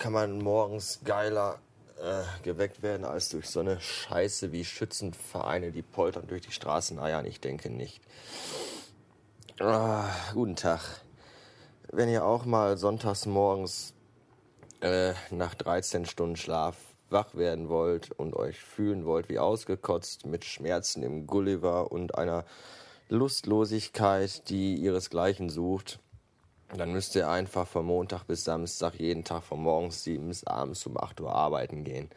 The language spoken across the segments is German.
kann man morgens geiler äh, geweckt werden als durch so eine Scheiße wie Schützenvereine, die poltern durch die Straßen eiern? Ich denke nicht. Ah, guten Tag. Wenn ihr auch mal sonntags morgens äh, nach 13 Stunden Schlaf wach werden wollt und euch fühlen wollt wie ausgekotzt mit Schmerzen im Gulliver und einer Lustlosigkeit, die ihresgleichen sucht, dann müsst ihr einfach von Montag bis Samstag jeden Tag von morgens 7 bis abends um 8 Uhr arbeiten gehen.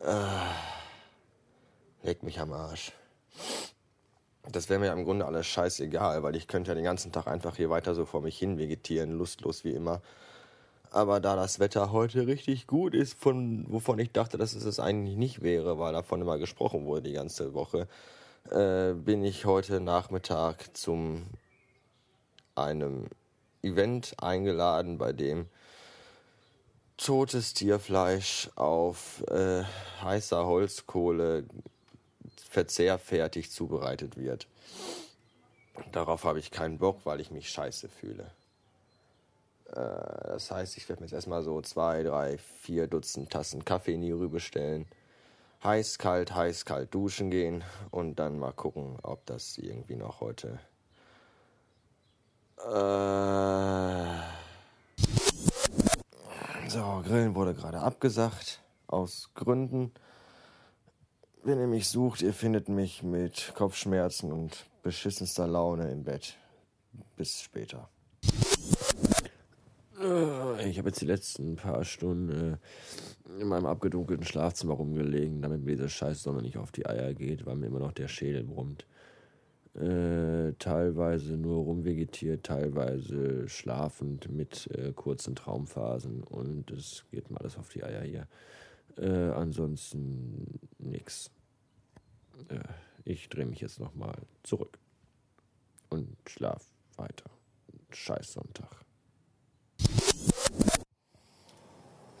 Äh, leg mich am Arsch. Das wäre mir im Grunde alles scheißegal, weil ich könnte ja den ganzen Tag einfach hier weiter so vor mich hin vegetieren, lustlos wie immer. Aber da das Wetter heute richtig gut ist, von, wovon ich dachte, dass es es eigentlich nicht wäre, weil davon immer gesprochen wurde die ganze Woche, äh, bin ich heute Nachmittag zum einem Event eingeladen, bei dem totes Tierfleisch auf äh, heißer Holzkohle verzehrfertig zubereitet wird. Darauf habe ich keinen Bock, weil ich mich scheiße fühle. Äh, das heißt, ich werde mir jetzt erstmal so zwei, drei, vier Dutzend Tassen Kaffee in die Rübe stellen. Heiß, kalt, heiß, kalt duschen gehen und dann mal gucken, ob das irgendwie noch heute äh Grillen wurde gerade abgesagt. Aus Gründen. Wenn ihr mich sucht, ihr findet mich mit Kopfschmerzen und beschissenster Laune im Bett. Bis später. Äh, ich habe jetzt die letzten paar Stunden äh, in meinem abgedunkelten Schlafzimmer rumgelegen, damit mir diese Scheißsonne nicht auf die Eier geht, weil mir immer noch der Schädel brummt äh, teilweise nur rumvegetiert, teilweise schlafend mit äh, kurzen Traumphasen und es geht mal alles auf die Eier hier. Äh, ansonsten nix. Äh, ich drehe mich jetzt nochmal zurück und schlaf weiter. Scheiß Sonntag.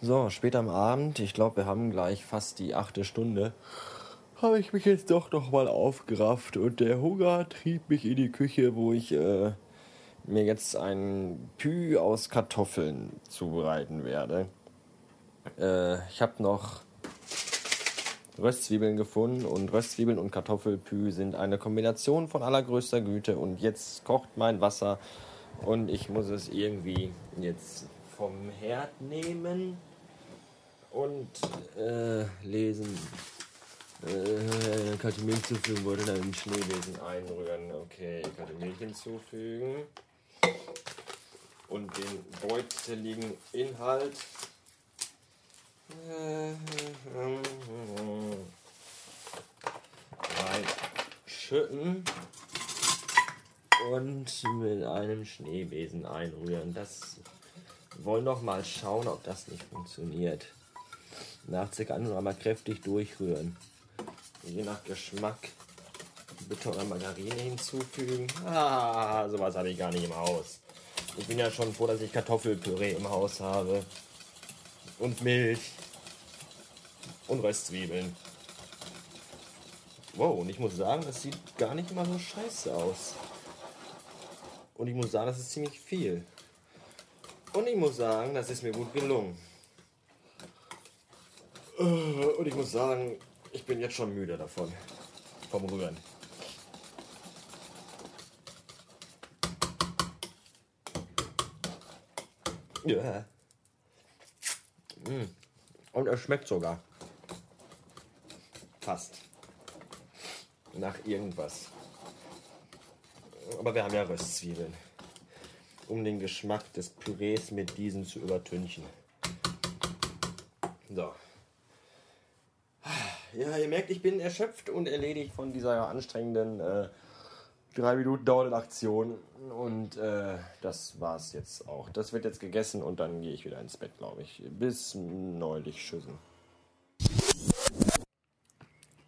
So, später am Abend, ich glaube, wir haben gleich fast die achte Stunde habe ich mich jetzt doch noch mal aufgerafft und der Hunger trieb mich in die Küche, wo ich äh, mir jetzt ein Pü aus Kartoffeln zubereiten werde. Äh, ich habe noch Röstzwiebeln gefunden und Röstzwiebeln und Kartoffelpü sind eine Kombination von allergrößter Güte und jetzt kocht mein Wasser und ich muss es irgendwie jetzt vom Herd nehmen und äh, lesen äh, kalte Milch hinzufügen, wollte dann den Schneewesen einrühren. Okay, kalte Milch hinzufügen. Und den beuteligen Inhalt reinschütten und mit einem Schneebesen einrühren. Das wollen noch mal schauen, ob das nicht funktioniert. Nach circa einmal kräftig durchrühren je nach Geschmack Butter oder Margarine hinzufügen. Ah, sowas habe ich gar nicht im Haus. Ich bin ja schon froh, dass ich Kartoffelpüree im Haus habe. Und Milch. Und Röstzwiebeln. Wow, und ich muss sagen, das sieht gar nicht immer so scheiße aus. Und ich muss sagen, das ist ziemlich viel. Und ich muss sagen, das ist mir gut gelungen. Und ich muss sagen, ich bin jetzt schon müde davon. Vom Rühren. Ja. Mm. Und es schmeckt sogar. Fast. Nach irgendwas. Aber wir haben ja Röstzwiebeln. Um den Geschmack des Pürees mit diesen zu übertünchen. So. Ja, ihr merkt, ich bin erschöpft und erledigt von dieser anstrengenden äh, drei Minuten dauernden Aktion. Und äh, das war's jetzt auch. Das wird jetzt gegessen und dann gehe ich wieder ins Bett, glaube ich. Bis neulich schüssen.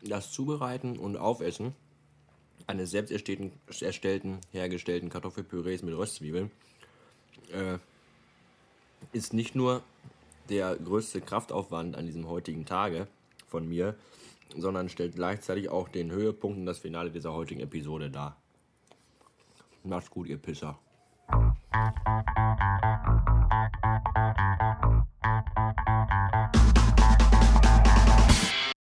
Das Zubereiten und Aufessen eines selbst erstellten, hergestellten Kartoffelpürees mit Röstzwiebeln äh, ist nicht nur der größte Kraftaufwand an diesem heutigen Tage von mir, sondern stellt gleichzeitig auch den Höhepunkt und das Finale dieser heutigen Episode dar. Macht's gut, ihr Pisser.